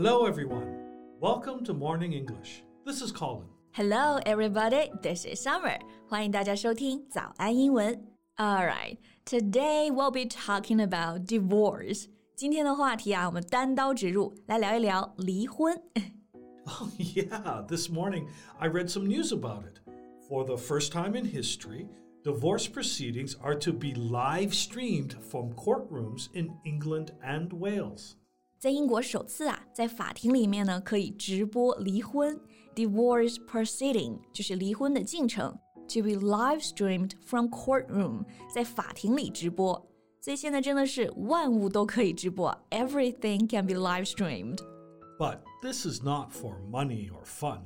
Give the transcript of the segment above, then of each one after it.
Hello, everyone. Welcome to Morning English. This is Colin. Hello, everybody. This is Summer. 欢迎大家收听早安英文。All right, today we'll be talking about divorce. 今天的话题啊，我们单刀直入，来聊一聊离婚。 Oh, yeah, this morning I read some news about it. For the first time in history, divorce proceedings are to be live streamed from courtrooms in England and Wales. 在英国首次啊，在法庭里面呢可以直播离婚 （divorce proceeding），就是离婚的进程，to be live streamed from courtroom，在法庭里直播。所以现在真的是万物都可以直播，everything can be live streamed。 But this is not for money or fun.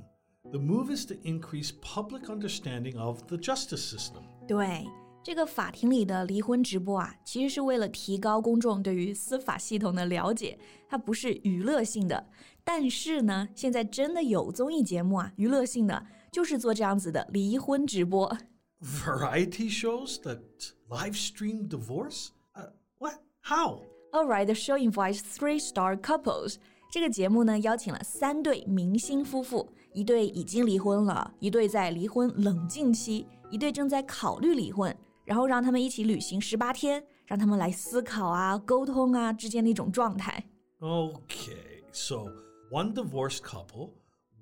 The move is to increase public understanding of the justice system. 对， 这个法庭里的离婚直播啊，其实是为了提高公众对于司法系统的了解，它不是娱乐性的。但是呢，现在真的有综艺节目啊，娱乐性的，就是做这样子的离婚直播。Variety shows that live stream divorce? Uh, what? How? Alright, the show invites three-star couples. 这个节目呢，邀请了三对明星夫妇，一对已经离婚了，一对在离婚冷静期，一对正在考虑离婚，然后让他们一起旅行十八天，让他们来思考啊、沟通啊之间的一种状态。 Okay, so one divorced couple,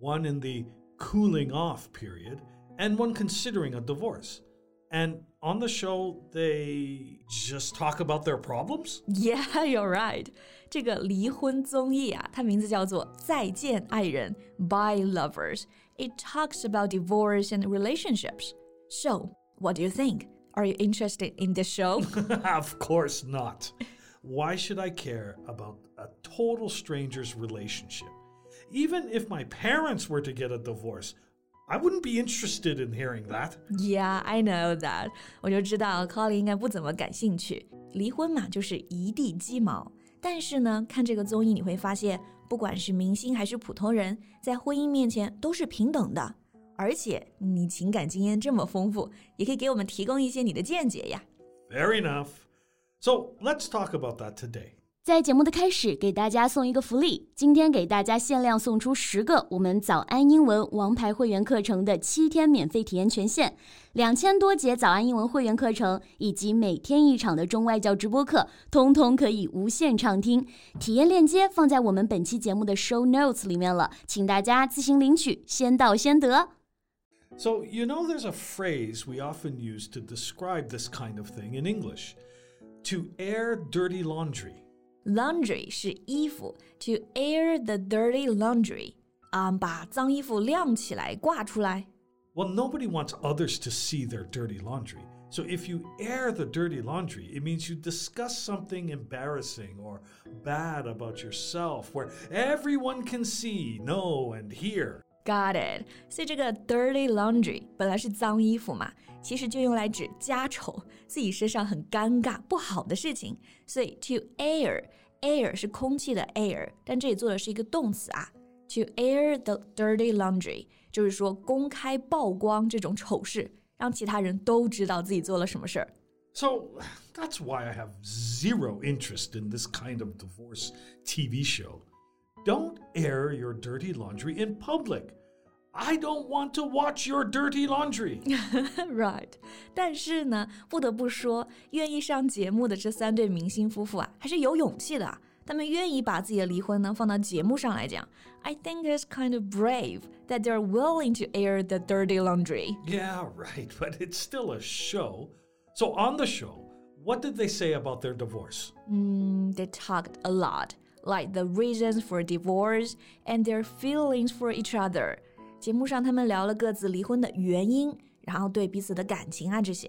one in the cooling off period, and one considering a divorce. And on the show, they just talk about their problems? Yeah, you're right. 这个离婚综艺啊，它名字叫做《再见爱人》（By Lovers）。It talks about divorce and relationships. So, what do you think? Are you interested in this show? of course not. Why should I care about a total stranger's relationship? Even if my parents were to get a divorce, I wouldn't be interested in hearing that. Yeah, I know that. 我就知道 Colin 应该不怎么感兴趣。离婚嘛，就是一地鸡毛。但是呢，看这个综艺你会发现，不管是明星还是普通人，在婚姻面前都是平等的。 而且你情感经验这么丰富，也可以给我们提供一些你的见解呀。Fair enough. So let's talk about that today. 在节目的开始，给大家送一个福利。今天给大家限量送出十个我们早安英文王牌会员课程的七天免费体验权限，两千多节早安英文会员课程以及每天一场的中外教直播课，通通可以无限畅听。体验链接放在我们本期节目的 show notes 里面了，请大家自行领取，先到先得。So, you know, there's a phrase we often use to describe this kind of thing in English to air dirty laundry. Laundry 是衣服，to air the dirty laundry 啊、把脏衣服晾起来挂出来。 Well, nobody wants others to see their dirty laundry. So, if you air the dirty laundry, it means you discuss something embarrassing or bad about yourself where everyone can see, know, and hear. Got it。所以这个 dirty laundry 本来是脏衣服嘛，其实就用来指家丑，自己身上很尴尬、不好的事情。所以 to air air 是空气的 air，但这里做的是一个动词啊。To air the dirty laundry 就是说公开曝光这种丑事，让其他人都知道自己做了什么事儿。 So, that's why I have zero interest in this kind of divorce TV show. Don't air your dirty laundry in public. I don't want to watch your dirty laundry. Right，但是呢，不得不说，愿意上节目的这三对明星夫妇啊，还是有勇气的啊。他们愿意把自己的离婚呢放到节目上来讲。I think it's kind of brave that they're willing to air the dirty laundry. Yeah, right, but it's still a show. So, on the show, what did they say about their divorce? Mm, they talked a lot, like the reasons for divorce and their feelings for each other。节目上他们聊了各自离婚的原因，然后对彼此的感情啊这些。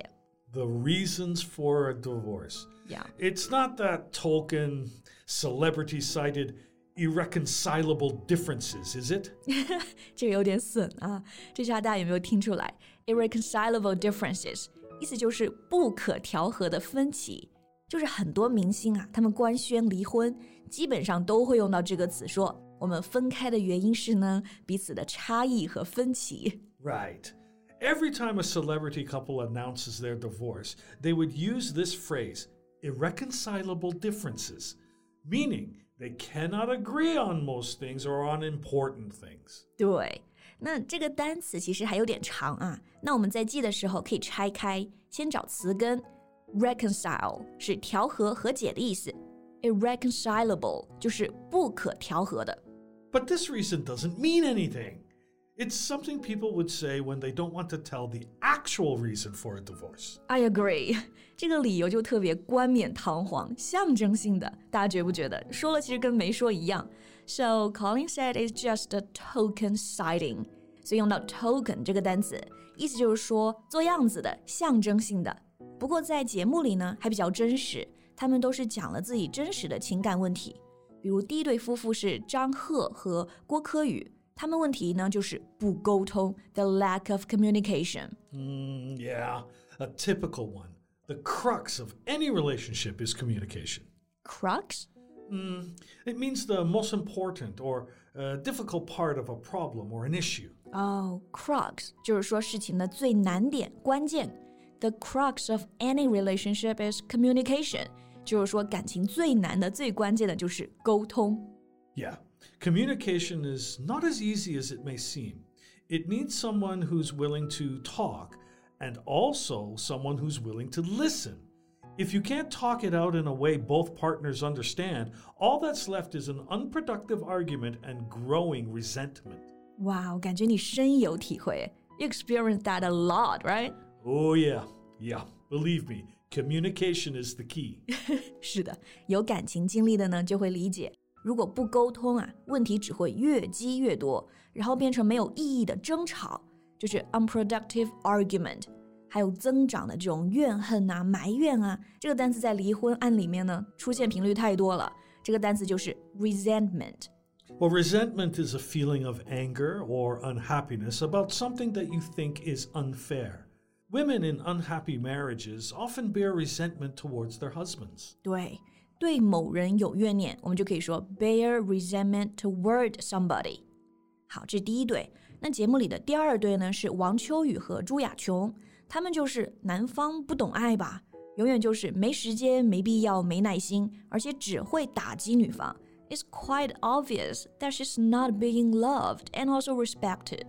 The reasons for a divorce. Yeah. It's not that token celebrity cited irreconcilable differences, is it? irreconcilable differences 意思就是不可调和的分歧，就是很多明星啊，他们官宣离婚，基本上都会用到这个词说，我们分开的原因是呢，彼此的差异和分歧。 Right. Every time a celebrity couple announces their divorce, they would use this phrase, irreconcilable differences, meaning They cannot agree on most things or on important things. 对，那这个单词其实还有点长啊。那我们在记的时候可以拆开，先找词根。reconcile 是调和、和解的意思 irreconcilable，就是不可调和的。But this reason doesn't mean anything. It's something people would say when they don't want to tell the actual reason for a divorce. I agree. 这个理由就特别冠冕堂皇、象征性的，大家觉不觉得？说了其实跟没说一样。So Colin said it's just a token citing. 所以用到他们都是讲了自己真实的情感问题。比如第一对夫妇是章贺和郭柯宇，他们问题呢就是不沟通，the lack of communication。嗯，yeah，a typical one. The crux of any relationship is communication. Crux? Mm, it means the most important or uh, difficult part of a problem or an issue. Oh, crux The crux of any relationship is communication. 就是说感情最难的、最关键的就是沟通。 Yeah, communication is not as easy as it may seem. It needs someone who's willing to talk and also someone who's willing to listen. If you can't talk it out in a way both partners understand, all that's left is an unproductive argument and growing resentment. 哇，我感觉你深有体会。You experience that a lot, right? Oh, yeah, yeah, believe me, communication is the key. 是的，有感情经历的呢，就会理解，如果不沟通啊，问题只会越积越多，然后变成没有意义的争吵，就是 unproductive argument。还有增长的这种怨恨啊、埋怨啊，这个单词在离婚案里面呢出现频率太多了。这个单词就是 resentment。 Well, resentment is a feeling of anger or unhappiness about something that you think is unfair. Women in unhappy marriages often bear resentment towards their husbands. 对，对某人有怨念，我们就可以说 bear resentment toward somebody。好，这第一对。那节目里的第二对呢，是王秋雨和朱雅琼，他们就是男方不懂爱吧，永远就是没时间、没必要、没耐心，而且只会打击女方。It's quite obvious that she's not being loved and also respected.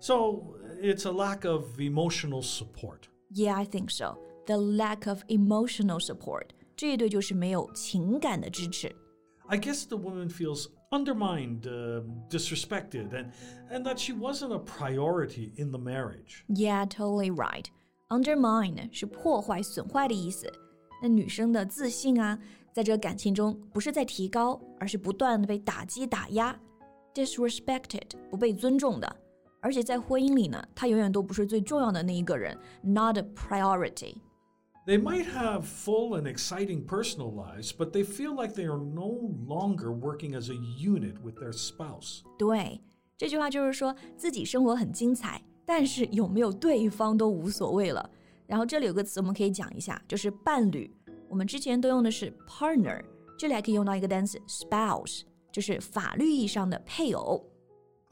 So it's a lack of emotional support. Yeah, I think so. The lack of emotional support，这一对就是没有情感的支持。 I guess the woman feels undermined, uh, disrespected, and, and that she wasn't a priority in the marriage. Yeah, totally right. Undermine 是破坏、损坏的意思。那女生的自信啊，在这个感情中不是在提高，而是不断的被打击、打压。Disrespected 不被尊重的， 而且在婚姻里呢，他永远都不是最重要的那一个人，not a priority。They might have full and exciting personal lives, but they feel like they are no longer working as a unit with their spouse. 对，这句话就是说自己生活很精彩，但是有没有对方都无所谓了。然后这里有个词我们可以讲一下，就是伴侣。我们之前都用的是 partner，这里还可以用到一个单词 spouse，就是法律意义上的配偶。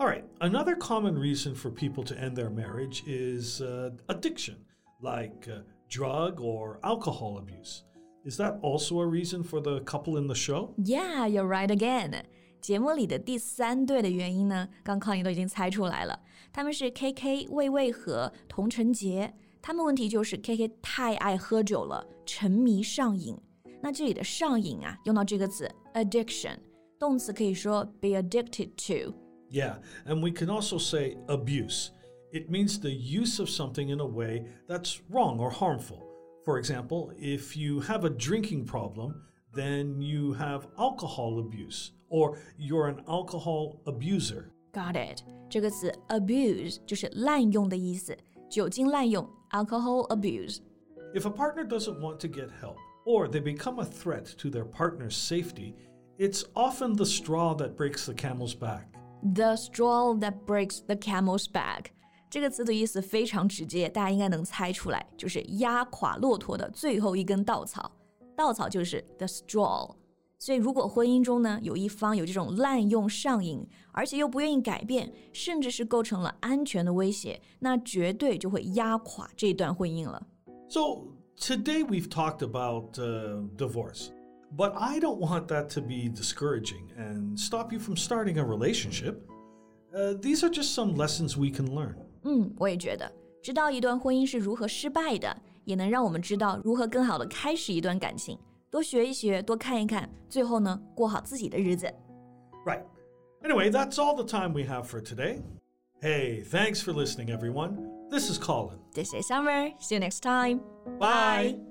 All right, another common reason for people to end their marriage is uh, addiction, like uh, drug or alcohol abuse. Is that also a reason for the couple in the show? Yeah, you're right again. 节目里的第三对的原因呢，刚康怡都已经猜出来了，他们是 K K、魏巍和佟晨洁。他们问题就是 K K 太爱喝酒了，沉迷上瘾。那这里的上瘾啊，用到这个词 addiction，动词可以说 be addicted to。Yeah, and we can also say abuse. It means the use of something in a way that's wrong or harmful. For example, if you have a drinking problem, then you have alcohol abuse, or you're an alcohol abuser. Got it？这个词 abuse 就是滥用的意思，酒精滥用 alcohol abuse。 If a partner doesn't want to get help, or they become a threat to their partner's safety, it's often the straw that breaks the camel's back. The straw that breaks the camel's back，这个词的意思非常直接，大家应该能猜出来，就是压垮骆驼的最后一根稻草。稻草就是 the straw。所以，如果婚姻中呢有一方有这种滥用上瘾，而且又不愿意改变，甚至是构成了安全的威胁，那绝对就会压垮这段婚姻了。 So, today we've talked about uh, divorce. But I don't want that to be discouraging and stop you from starting a relationship. Uh, these are just some lessons we can learn. 嗯，我也觉得，知道一段婚姻是如何失败的，也能让我们知道如何更好的开始一段感情。多学一学，多看一看，最后呢，过好自己的日子。Right. Anyway, that's all the time we have for today. Hey, thanks for listening, everyone. This is Colin. This is Summer. See you next time. Bye.